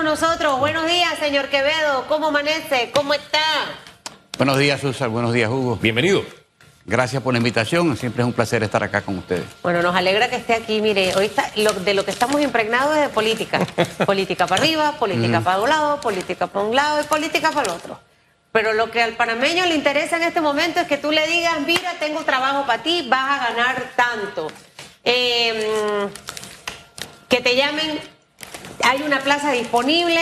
con nosotros. Buenos días, señor Quevedo. ¿Cómo amanece? ¿Cómo está? Buenos días, Susan. Buenos días, Hugo. Bienvenido. Gracias por la invitación. Siempre es un placer estar acá con ustedes. Bueno, nos alegra que esté aquí. Mire, hoy está, lo, de lo que estamos impregnados es de política. política para arriba, política para un lado, política para un lado y política para el otro. Pero lo que al panameño le interesa en este momento es que tú le digas, mira, tengo trabajo para ti, vas a ganar tanto. Eh, que te llamen, hay una plaza disponible,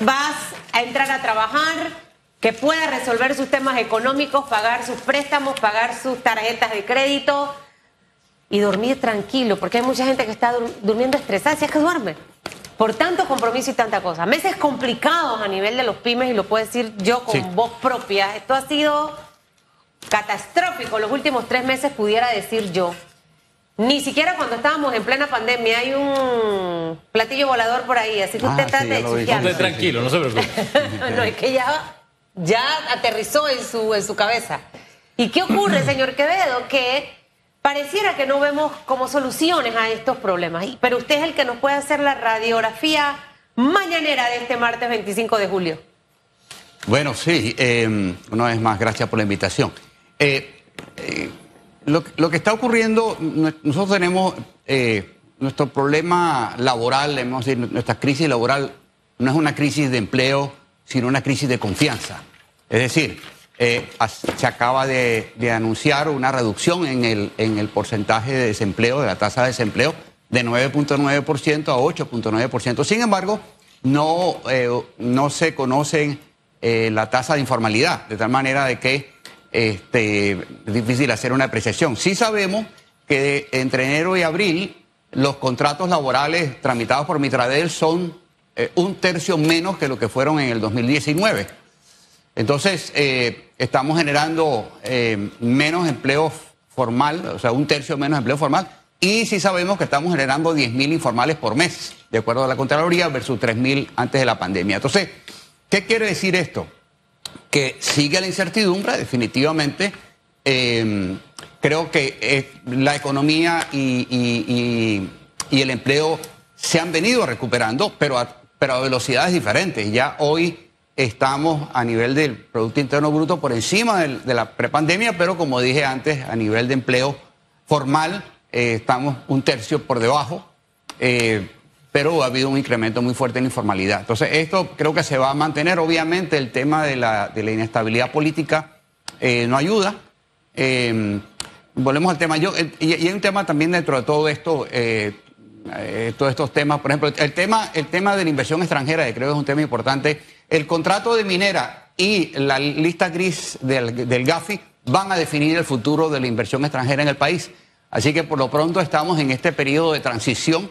vas a entrar a trabajar, que pueda resolver sus temas económicos, pagar sus préstamos, pagar sus tarjetas de crédito y dormir tranquilo, porque hay mucha gente que está durmiendo estresada, si es que duerme, por tanto compromiso y tanta cosa. Meses complicados a nivel de los pymes, y lo puedo decir yo con voz propia, esto ha sido catastrófico los últimos tres meses, pudiera decir yo. Ni siquiera cuando estábamos en plena pandemia hay un platillo volador por ahí, así que usted Ah, está sí, de Usted tranquilo, no se preocupe. no, es que ya, ya aterrizó en su, en su cabeza. ¿Y qué ocurre, señor Quevedo? Que pareciera que no vemos como soluciones a estos problemas, pero usted es el que nos puede hacer la radiografía mañanera de este martes 25 de julio. Bueno, sí. eh, una vez más, gracias por la invitación. Eh, eh, lo, que está ocurriendo, nosotros tenemos eh, nuestro problema laboral, hemos nuestra crisis laboral no es una crisis de empleo, sino una crisis de confianza. Es decir, eh, se acaba de, anunciar una reducción en el, en el porcentaje de desempleo, de la tasa de desempleo, de 9.9% a 8.9%. Sin embargo, no, eh, no se conocen la tasa de informalidad, de tal manera de que este, es difícil hacer una apreciación. Sí sabemos que entre enero y abril los contratos laborales tramitados por Mitradel son eh, un tercio menos que lo que fueron en el 2019. Entonces, eh, estamos generando eh, menos empleo formal, o sea, un tercio menos empleo formal, y sí sabemos que estamos generando 10.000 informales por mes, de acuerdo a la Contraloría, versus 3.000 antes de la pandemia. Entonces, ¿qué quiere decir esto? Que sigue la incertidumbre, definitivamente. Eh, creo que eh, la economía y, el empleo se han venido recuperando, pero a, velocidades diferentes. Ya hoy estamos a nivel del Producto Interno Bruto por encima de la prepandemia, pero como dije antes, a nivel de empleo formal eh, estamos un tercio por debajo. Eh, pero ha habido un incremento muy fuerte en la informalidad. Entonces, esto creo que se va a mantener. Obviamente, el tema de la, de la inestabilidad política eh, no ayuda. Eh, volvemos al tema. Yo, y, y hay un tema también dentro de todo esto, eh, eh, todos estos temas. Por ejemplo, el tema, el tema de la inversión extranjera, que creo que es un tema importante. El contrato de minera y la lista gris del, del GAFI van a definir el futuro de la inversión extranjera en el país. Así que por lo pronto estamos en este periodo de transición.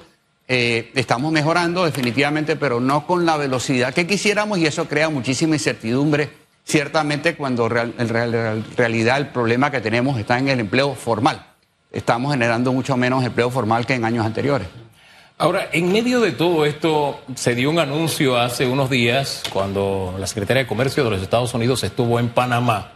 Eh, estamos mejorando definitivamente, pero no con la velocidad que quisiéramos y eso crea muchísima incertidumbre, ciertamente cuando real- en real- real- realidad el problema que tenemos está en el empleo formal. Estamos generando mucho menos empleo formal que en años anteriores. Ahora, en medio de todo esto, se dio un anuncio hace unos días cuando la Secretaría de Comercio de los Estados Unidos estuvo en Panamá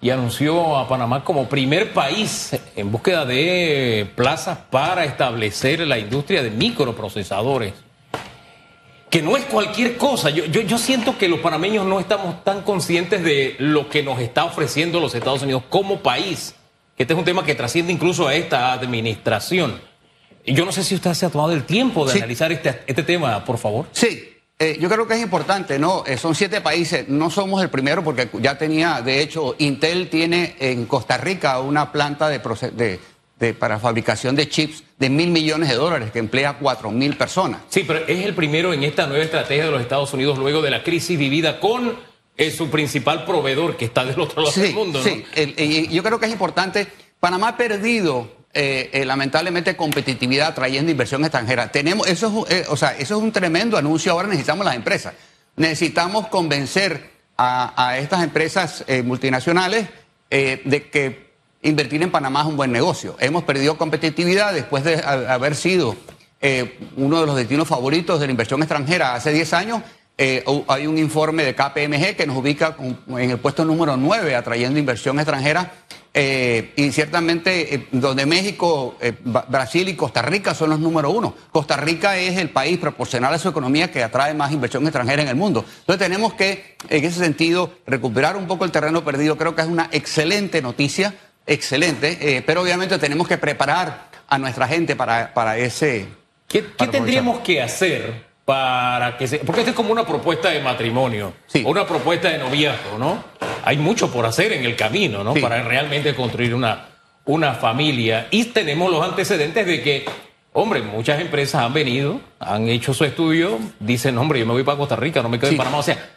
y anunció a Panamá como primer país en búsqueda de plazas para establecer la industria de microprocesadores. Que no es cualquier cosa. Yo, yo, yo siento que los panameños no estamos tan conscientes de lo que nos está ofreciendo los Estados Unidos como país. Este es un tema que trasciende incluso a esta administración. Y yo no sé si usted se ha tomado el tiempo de Sí. analizar este, este tema, por favor. Sí, eh, yo creo que es importante, ¿no? Eh, son siete países, no somos el primero porque ya tenía, de hecho, Intel tiene en Costa Rica una planta de, de- de- para fabricación de chips de mil millones de dólares que emplea cuatro mil personas. Sí, pero es el primero en esta nueva estrategia de los Estados Unidos luego de la crisis vivida con eh, su principal proveedor que está del otro lado del mundo. ¿no? Sí, el- yo creo que es importante. Panamá ha perdido, eh, eh, lamentablemente, competitividad trayendo inversión extranjera. Tenemos, eso es, eh, o sea, eso es un tremendo anuncio. Ahora necesitamos las empresas. Necesitamos convencer a, estas empresas multinacionales de que invertir en Panamá es un buen negocio. Hemos perdido competitividad después de ha- haber sido uno de los destinos favoritos de la inversión extranjera hace 10 años. Hay un informe de KPMG que nos ubica en el puesto número 9 atrayendo inversión extranjera eh, y ciertamente eh, donde México, eh, Brasil y Costa Rica son los número uno. Costa Rica es el país proporcional a su economía que atrae más inversión extranjera en el mundo. Entonces tenemos que, en ese sentido, recuperar un poco el terreno perdido. Creo que es una excelente noticia, excelente, pero obviamente tenemos que preparar a nuestra gente para, para ese... ¿Qué, qué tendríamos que hacer para que se.? Porque esto es como una propuesta de matrimonio, Sí. una propuesta de noviazgo, ¿no? Hay mucho por hacer en el camino, ¿no? Sí. Para realmente construir una, una familia. Y tenemos los antecedentes de que, hombre, muchas empresas han venido, han hecho su estudio, dicen, hombre, yo me voy para Costa Rica, no me quedo Sí. en Panamá. O sea,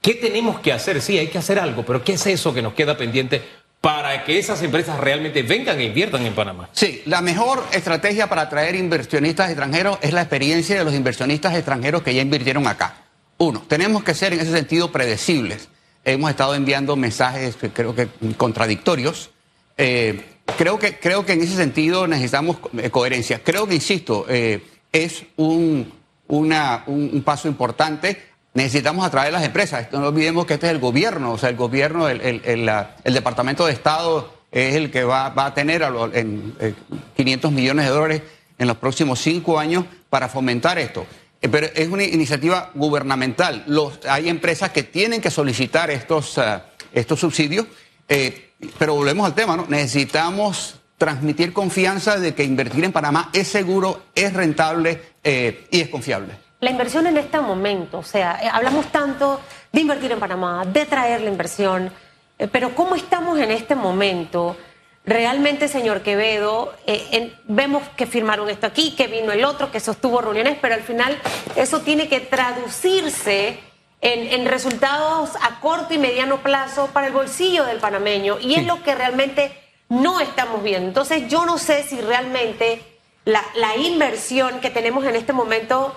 ¿qué tenemos que hacer? Sí, hay que hacer algo, pero ¿qué es eso que nos queda pendiente para que esas empresas realmente vengan e inviertan en Panamá? Sí, la mejor estrategia para atraer inversionistas extranjeros es la experiencia de los inversionistas extranjeros que ya invirtieron acá. Uno, tenemos que ser en ese sentido predecibles. Hemos estado enviando mensajes creo que contradictorios. Eh, creo, que, creo que en ese sentido necesitamos eh, coherencia. Creo que, insisto, eh, es un- un paso importante. Necesitamos atraer las empresas. No olvidemos que este es el gobierno, o sea, el gobierno, el, el- el, Departamento de Estado es el que va, va a tener a lo- en, eh, 500 millones de dólares en los próximos cinco años para fomentar esto. Eh, Pero es una iniciativa gubernamental. Los, hay empresas que tienen que solicitar estos, ah, estos subsidios, eh, pero volvemos al tema, ¿no? Necesitamos transmitir confianza de que invertir en Panamá es seguro, es rentable y es confiable. La inversión en este momento, o sea, eh, hablamos tanto de invertir en Panamá, de traer la inversión, eh, pero ¿cómo estamos en este momento? Realmente, señor Quevedo, eh, en- vemos que firmaron esto aquí, que vino el otro, que sostuvo reuniones, pero al final eso tiene que traducirse en, en resultados a corto y mediano plazo para el bolsillo del panameño. Y es lo que realmente no estamos viendo. Entonces, yo no sé si realmente la, la inversión que tenemos en este momento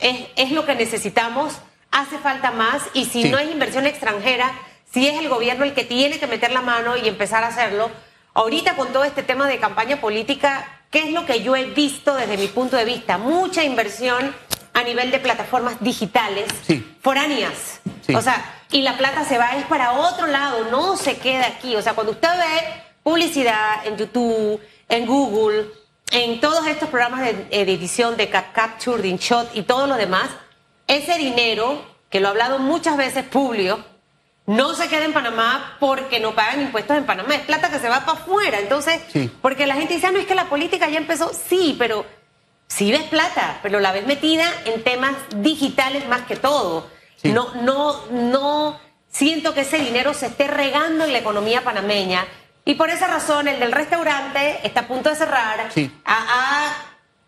es, es lo que necesitamos, hace falta más y si Sí. no hay inversión extranjera, si es el gobierno el que tiene que meter la mano y empezar a hacerlo, ahorita con todo este tema de campaña política, ¿qué es lo que yo he visto desde mi punto de vista? Mucha inversión a nivel de plataformas digitales Sí. foráneas. Sí. O sea, y la plata se va es para otro lado, no se queda aquí. O sea, cuando usted ve publicidad en YouTube, en Google, en todos estos programas de, edición de Cap Capture, de InShot y todo lo demás, ese dinero, que lo ha hablado muchas veces Publio, no se queda en Panamá porque no pagan impuestos en Panamá, es plata que se va para afuera. Entonces, Sí. porque la gente dice, ah, no es que la política ya empezó, sí, pero sí ves plata, pero la ves metida en temas digitales más que todo. Sí. No, no, no siento que ese dinero se esté regando en la economía panameña. Y por esa razón, el del restaurante está a punto de cerrar. Sí. Ha-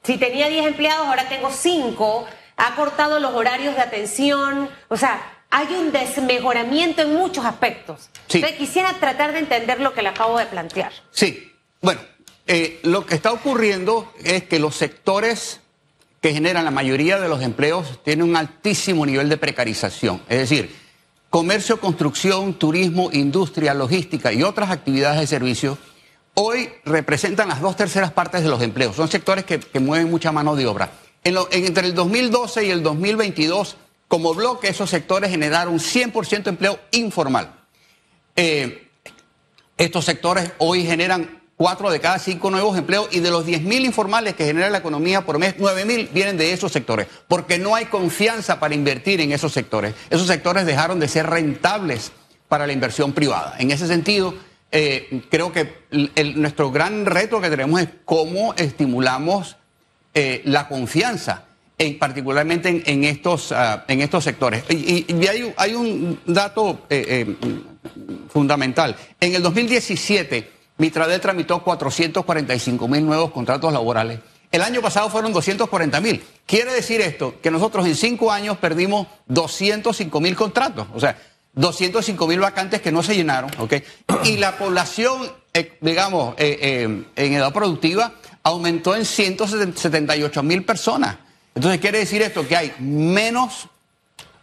si tenía 10 empleados, ahora tengo 5. Ha cortado los horarios de atención. O sea, hay un desmejoramiento en muchos aspectos. Sí. Entonces, quisiera tratar de entender lo que le acabo de plantear. Sí, bueno, eh, lo que está ocurriendo es que los sectores que generan la mayoría de los empleos tienen un altísimo nivel de precarización. Es decir, comercio, construcción, turismo, industria, logística y otras actividades de servicio hoy representan las dos terceras partes de los empleos. Son sectores que, mueven mucha mano de obra. Entre el 2012 y el 2022, como bloque, esos sectores generaron 100% de empleo informal. Eh, estos sectores hoy generan cuatro de cada cinco nuevos empleos y de los 10 mil informales que genera la economía por mes, 9 mil vienen de esos sectores, porque no hay confianza para invertir en esos sectores. Esos sectores dejaron de ser rentables para la inversión privada. En ese sentido, eh, creo que nuestro gran reto que tenemos es cómo estimulamos eh, la confianza, en, particularmente en, estos, ah, en estos sectores. Y, hay, un- dato eh, fundamental. En el 2017, Mitradel tramitó 445 mil nuevos contratos laborales. El año pasado fueron 240 mil. Quiere decir esto, que nosotros en cinco años perdimos 205 mil contratos. O sea, 205 mil vacantes que no se llenaron, ¿ok? Y la población, eh, digamos, eh, eh, en edad productiva aumentó en 178 mil personas. Entonces quiere decir esto que hay menos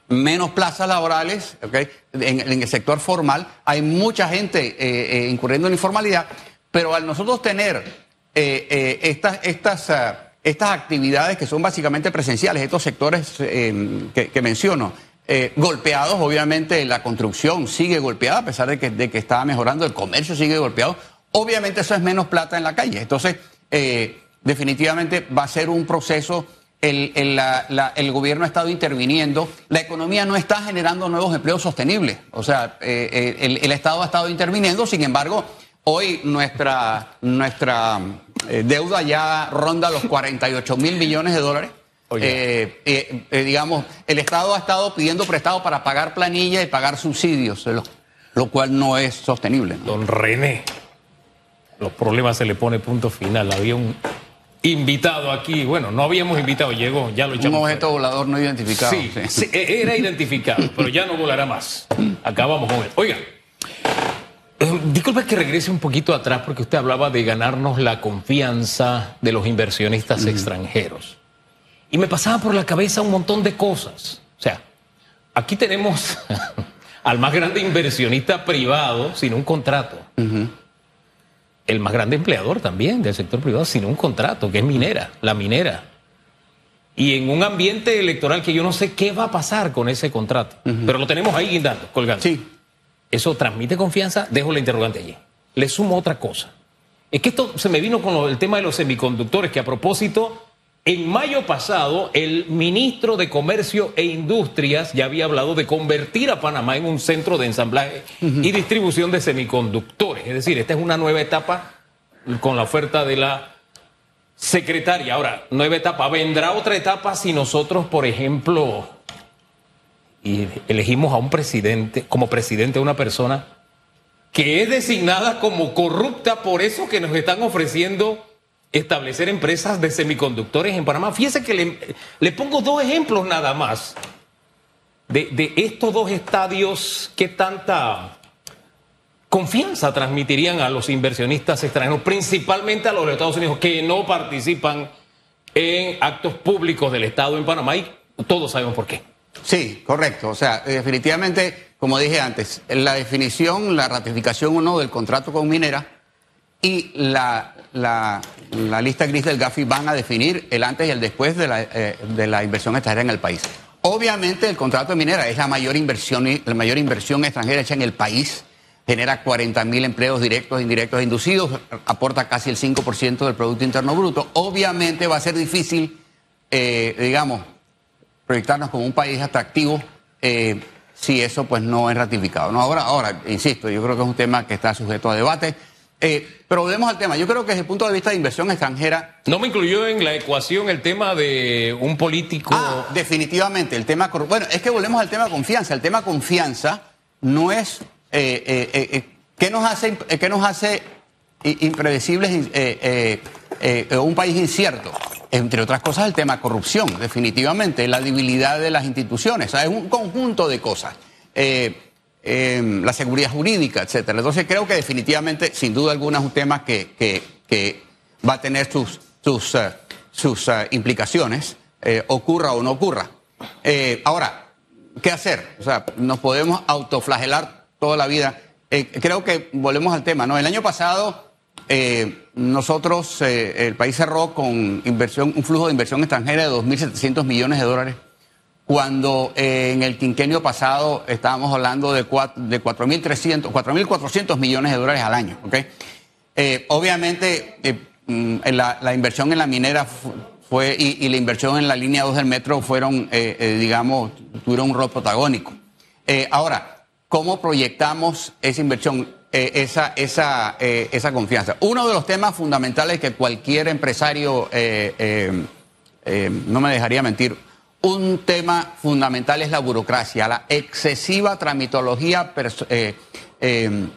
menos plazas laborales ¿ok? En, el sector formal, hay mucha gente eh, eh, incurriendo en informalidad, pero al nosotros tener eh, estas, estas, ah, estas actividades que son básicamente presenciales, estos sectores que, menciono, golpeados, obviamente la construcción sigue golpeada, a pesar de que, de que estaba mejorando, el comercio sigue golpeado. Obviamente eso es menos plata en la calle. Entonces, definitivamente va a ser un proceso. El, el, la- la- el gobierno ha estado interviniendo. La economía no está generando nuevos empleos sostenibles. O sea, eh, eh, el, el Estado ha estado interviniendo. Sin embargo, hoy nuestra, nuestra eh, deuda ya ronda los 48 mil millones de dólares. Oye. Eh, eh, eh, digamos, el Estado ha estado pidiendo prestado para pagar planilla y pagar subsidios, lo, lo cual no es sostenible. ¿no? Don René, los problemas se le pone punto final. Había un invitado aquí, bueno, no habíamos invitado, llegó, ya lo Un echamos. objeto volador no identificado. Sí, sí. e- era identificado, pero ya no volará más. Acabamos con él. Oiga, eh, disculpe que regrese un poquito atrás porque usted hablaba de ganarnos la confianza de los inversionistas extranjeros. Y me pasaba por la cabeza un montón de cosas. O sea, aquí tenemos al más grande inversionista privado sin un contrato. El más grande empleador también del sector privado sin un contrato, que es minera, la minera y en un ambiente electoral que yo no sé qué va a pasar con ese contrato. Pero lo tenemos ahí guindando, colgando. Sí. ¿Eso transmite confianza? Dejo la interrogante allí. Le sumo otra cosa. Es que esto se me vino con lo- el tema de los semiconductores, que a propósito, en mayo pasado, el ministro de Comercio e Industrias ya había hablado de convertir a Panamá en un centro de ensamblaje y distribución de semiconductores. Es decir, esta es una nueva etapa con la oferta de la secretaria. Ahora, nueva etapa. Vendrá otra etapa si nosotros, por ejemplo, elegimos a un presidente, como presidente, a una persona que es designada como corrupta por eso que nos están ofreciendo establecer empresas de semiconductores en Panamá. Fíjese que le, pongo dos ejemplos nada más de, de estos dos estadios que tanta confianza transmitirían a los inversionistas extranjeros, principalmente a los de Estados Unidos, que no participan en actos públicos del Estado en Panamá y todos sabemos por qué. Sí, correcto. O sea, definitivamente, como dije antes, la definición, la ratificación o no del contrato con Minera y la, la- lista gris del GAFI van a definir el antes y el después de la, eh, de la inversión extranjera en el país. Obviamente el contrato de Minera es la mayor inversión, la mayor inversión extranjera hecha en el país. Genera 40 mil empleos directos e indirectos inducidos, aporta casi el 5% del Producto Interno Bruto. Obviamente va a ser difícil, eh, digamos, proyectarnos como un país atractivo eh, si eso pues no es ratificado. No, ahora, ahora, insisto, yo creo que es un tema que está sujeto a debate. Eh, pero volvemos al tema. Yo creo que desde el punto de vista de inversión extranjera, No me incluyó en la ecuación el tema de un político. ah, definitivamente, el tema... Bueno, es que volvemos al tema confianza. El tema confianza no es... Eh, eh, ¿Qué nos hace, qué nos hace impredecibles un país incierto? Entre otras cosas, el tema corrupción, definitivamente, la debilidad de las instituciones. O sea, es un conjunto de cosas. Eh, eh, la seguridad jurídica, etcétera. Entonces creo que definitivamente, sin duda alguna, es un tema que, que- va a tener sus, sus, eh, sus eh, implicaciones, eh, ocurra o no ocurra. Ahora, ¿qué hacer? O sea, nos podemos autoflagelar toda la vida. Creo que volvemos al tema, ¿no? El año pasado nosotros, el país cerró con inversión, un flujo de inversión extranjera de 2.700 millones de dólares, cuando eh, en el quinquenio pasado estábamos hablando de, cua- de 4.300, 4.400 millones de dólares al año, ¿ok? Eh, obviamente, eh, mm, la, inversión en la minera fu- fue y, la inversión en la línea 2 del metro fueron, digamos, tuvieron un rol protagónico. Ahora, ¿cómo proyectamos esa inversión, esa, esa, esa confianza? Uno de los temas fundamentales que cualquier empresario, no me dejaría mentir, un tema fundamental es la burocracia, la excesiva tramitología eh, eh,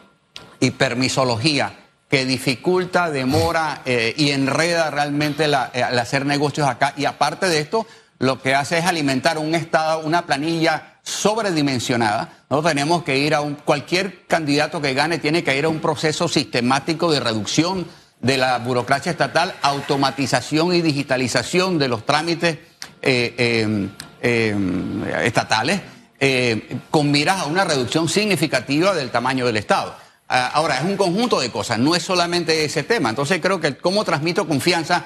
y permisología que dificulta, demora eh, y enreda realmente al hacer negocios acá. Y aparte de esto, lo que hace es alimentar un estado, una planilla sobredimensionada. Nosotros tenemos que ir a un, cualquier candidato que gane tiene que ir a un proceso sistemático de reducción de la burocracia estatal, automatización y digitalización de los trámites eh, eh, eh, estatales, eh, con miras a una reducción significativa del tamaño del Estado. Ah, ahora, es un conjunto de cosas, no es solamente ese tema. Entonces creo que cómo transmito confianza,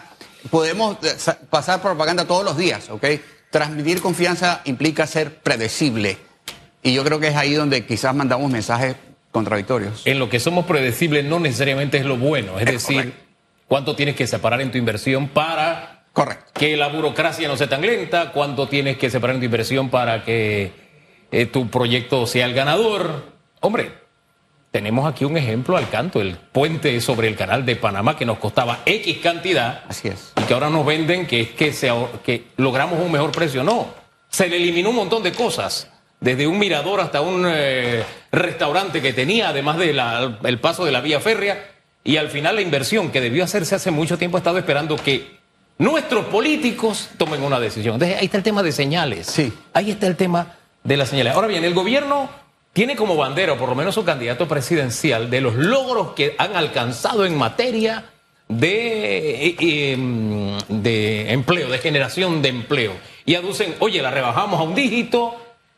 podemos eh, sa- pasar propaganda todos los días, ¿ok? transmitir confianza implica ser predecible. Y yo creo que es ahí donde quizás mandamos mensajes contradictorios. En lo que somos predecibles no necesariamente es lo bueno, es, decir, cuánto tienes que separar en tu inversión para Correcto. que la burocracia no sea tan lenta, cuánto tienes que separar en tu inversión para que eh, tu proyecto sea el ganador. Hombre, tenemos aquí un ejemplo al canto, el puente sobre el canal de Panamá que nos costaba X cantidad. Así es. Y que ahora nos venden que es que, se, que logramos un mejor precio. No, se le eliminó un montón de cosas. Desde un mirador hasta un eh, restaurante que tenía, además del paso de la vía férrea. Y al final la inversión que debió hacerse hace mucho tiempo ha estado esperando que nuestros políticos tomen una decisión. Entonces, ahí está el tema de señales. Sí. Ahí está el tema de las señales. Ahora bien, el gobierno tiene como bandera, o por lo menos su candidato presidencial, de los logros que han alcanzado en materia de, eh, em, de empleo, de generación de empleo. Y aducen, oye, la rebajamos a un dígito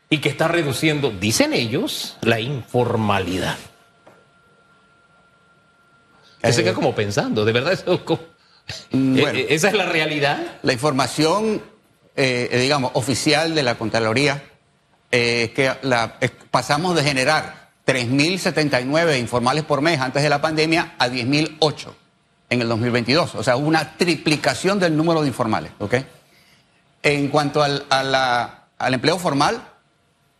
y que está reduciendo, dicen ellos, la informalidad. Eh, se queda como pensando, de verdad, eso, mm, eh, esa es la realidad. La información, digamos, oficial de la Contraloría eh, que la, pasamos de generar 3.079 informales por mes antes de la pandemia a 10.008 en el 2022. O sea, una triplicación del número de informales. En cuanto al, al empleo formal,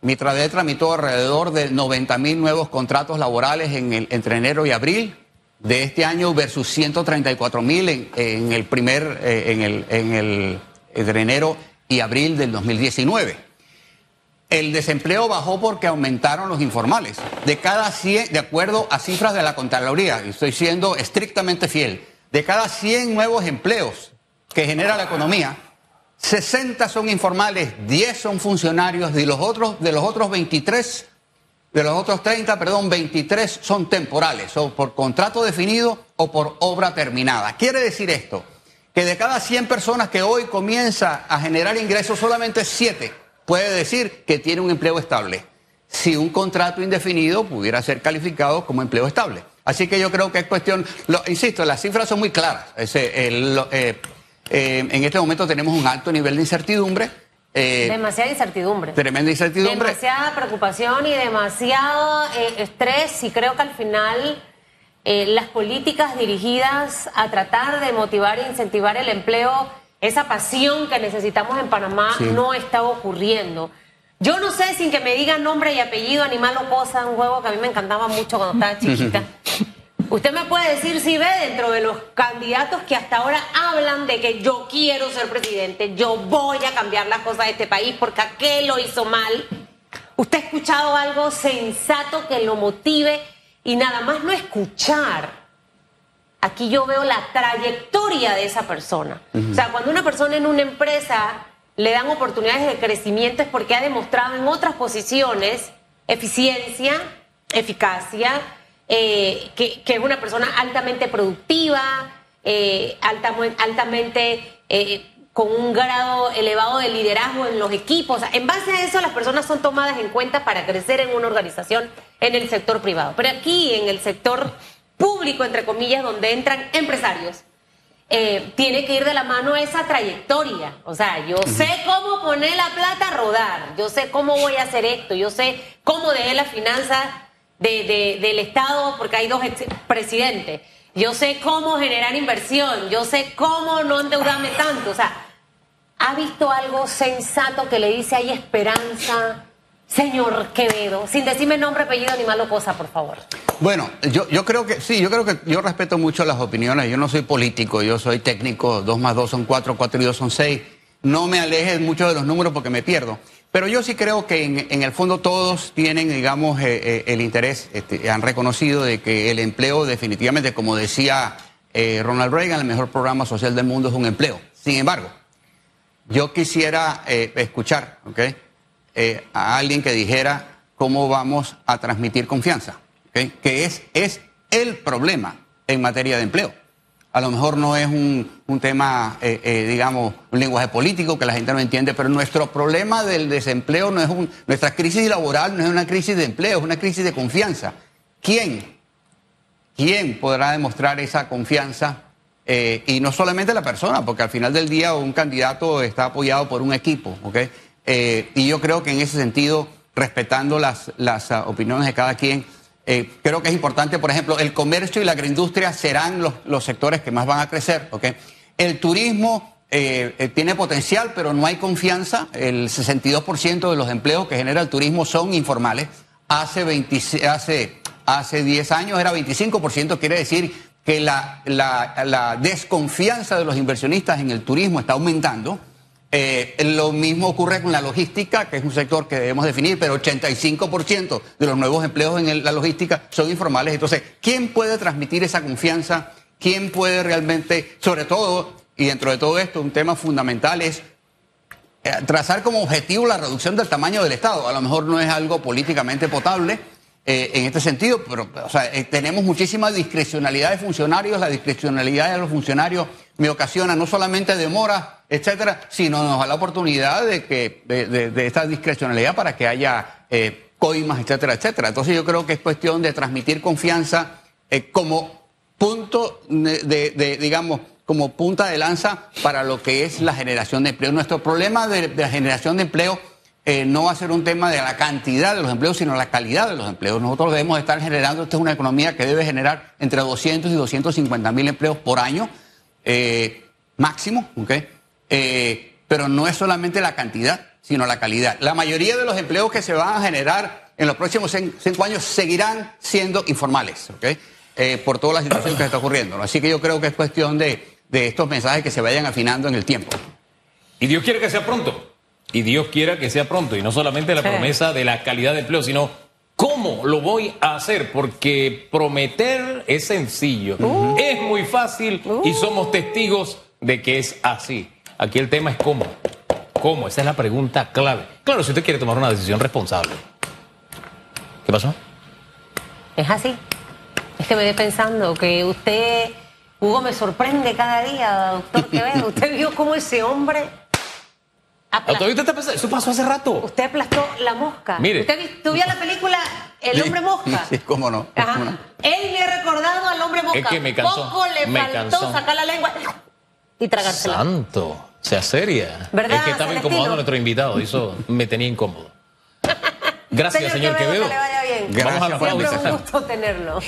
Mitrade tramitó alrededor de 90.000 nuevos contratos laborales en el, entre enero y abril de este año versus 134.000 en, en el primer, eh, en el, en el, entre enero y abril del 2019. El desempleo bajó porque aumentaron los informales. De cada 100, de acuerdo a cifras de la Contraloría, y estoy siendo estrictamente fiel, de cada 100 nuevos empleos que genera la economía, 60 son informales, 10 son funcionarios, y los otros, de los otros 23, de los otros 30, perdón, 23 son temporales, o por contrato definido o por obra terminada. Quiere decir esto, que de cada 100 personas que hoy comienza a generar ingresos, solamente 7 puede decir que tiene un empleo estable, si un contrato indefinido pudiera ser calificado como empleo estable. Así que yo creo que es cuestión, lo, insisto, las cifras son muy claras. Eh, eh, en este momento tenemos un alto nivel de incertidumbre. Eh, demasiada incertidumbre. Tremenda incertidumbre. Demasiada preocupación y demasiado estrés y creo que al final las políticas dirigidas a tratar de motivar e incentivar el empleo esa pasión que necesitamos en Panamá no está ocurriendo. Yo no sé, sin que me digan nombre y apellido, animal o cosa, un juego que a mí me encantaba mucho cuando estaba chiquita. Usted me puede decir si ve dentro de los candidatos que hasta ahora hablan de que yo quiero ser presidente, yo voy a cambiar las cosas de este país porque aquel lo hizo mal. ¿Usted ha escuchado algo sensato que lo motive y nada más no escuchar? Aquí yo veo la trayectoria de esa persona. O sea, cuando una persona en una empresa le dan oportunidades de crecimiento es porque ha demostrado en otras posiciones eficiencia, eficacia, eh, que, es una persona altamente productiva, eh, altamente eh, con un grado elevado de liderazgo en los equipos. en base a eso, las personas son tomadas en cuenta para crecer en una organización en el sector privado. Pero aquí, en el sector público, entre comillas, donde entran empresarios, eh, tiene que ir de la mano esa trayectoria. O sea, yo sé cómo poner la plata a rodar, yo sé cómo voy a hacer esto, yo sé cómo dejé la finanza de, del Estado, porque hay dos presidentes. Yo sé cómo generar inversión, yo sé cómo no endeudarme tanto. O sea, ¿ha visto algo sensato que le dice hay esperanza? Señor Quevedo, sin decirme nombre, apellido ni malo cosa, por favor. Bueno, yo, yo creo que sí, yo creo que yo respeto mucho las opiniones. Yo no soy político, yo soy técnico. Dos más dos son cuatro, cuatro y dos son seis. No me alejes mucho de los números porque me pierdo. Pero yo sí creo que en, el fondo todos tienen, digamos, eh, eh, el interés, este, han reconocido de que el empleo definitivamente, como decía eh, Ronald Reagan, el mejor programa social del mundo es un empleo. Sin embargo, yo quisiera escuchar, a alguien que dijera cómo vamos a transmitir confianza, que es, es el problema en materia de empleo. A lo mejor no es un, tema, eh, eh, digamos, un lenguaje político que la gente no entiende, pero nuestro problema del desempleo no es un, nuestra crisis laboral no es una crisis de empleo, es una crisis de confianza. ¿Quién? ¿Quién podrá demostrar esa confianza Eh, y no solamente la persona, porque al final del día un candidato está apoyado por un equipo, ¿ok? Y yo creo que en ese sentido, respetando las, las uh, opiniones de cada quien, eh, creo que es importante, por ejemplo, el comercio y la agroindustria serán los, los sectores que más van a crecer, ¿ok? El turismo eh, eh, tiene potencial, pero no hay confianza. El 62% de los empleos que genera el turismo son informales. Hace, 20 hace, hace 10 años era 25%, quiere decir que la, la desconfianza de los inversionistas en el turismo está aumentando. Eh, lo mismo ocurre con la logística, que es un sector que debemos definir, pero 85% de los nuevos empleos en la logística son informales. Entonces, ¿quién puede transmitir esa confianza? ¿Quién puede realmente, sobre todo, y dentro de todo esto, un tema fundamental es eh, trazar como objetivo la reducción del tamaño del Estado. A lo mejor no es algo políticamente potable eh, en este sentido, pero eh, tenemos muchísima discrecionalidad de funcionarios. La discrecionalidad de los funcionarios me ocasiona no solamente demoras, etcétera, sino nos da la oportunidad de que de, de- de esta discrecionalidad para que haya eh, coimas, etcétera, etcétera. Entonces yo creo que es cuestión de transmitir confianza como punto de, de- digamos, como punta de lanza para lo que es la generación de empleo. Nuestro problema de, generación de empleo eh, no va a ser un tema de la cantidad de los empleos, sino la calidad de los empleos. Nosotros debemos estar generando, esta es una economía que debe generar entre 200 y 250 mil empleos por año, eh, máximo, ¿ok? Eh, pero no es solamente la cantidad, sino la calidad. La mayoría de los empleos que se van a generar en los próximos cin- cinco años seguirán siendo informales, ¿ok? Por toda la situación que está ocurriendo. Así que yo creo que es cuestión de, de estos mensajes que se vayan afinando en el tiempo. Y Dios quiere que sea pronto. Y Dios quiera que sea pronto. Y no solamente la Sí. promesa de la calidad de empleo, sino cómo lo voy a hacer. Porque prometer es sencillo. Es muy fácil y somos testigos de que es así. Aquí el tema es cómo. ¿Cómo? Esa es la pregunta clave. Claro, si usted quiere tomar una decisión responsable. ¿Qué pasó? Es así. Es que me quedé pensando que usted, Hugo, me sorprende cada día, doctor Quevedo. Usted vio cómo ese hombre Ah, aplastó, ¿Todavía usted está pensando? Eso pasó hace rato. usted aplastó la mosca. Mire. ¿Usted vio la película El hombre mosca? Sí, cómo no. Ajá. cómo no. Él me ha recordado al hombre mosca. Es que me cansó, Poco le me faltó cansó. sacar la lengua y tragársela. Santo, sea seria. ¿Verdad, es que estaba Celestino? incomodando a nuestro invitado. Eso me tenía incómodo. Gracias, señor, Quevedo, Quevedo. que le vaya bien. Gracias Vamos a la pausa. un gusto tenerlo.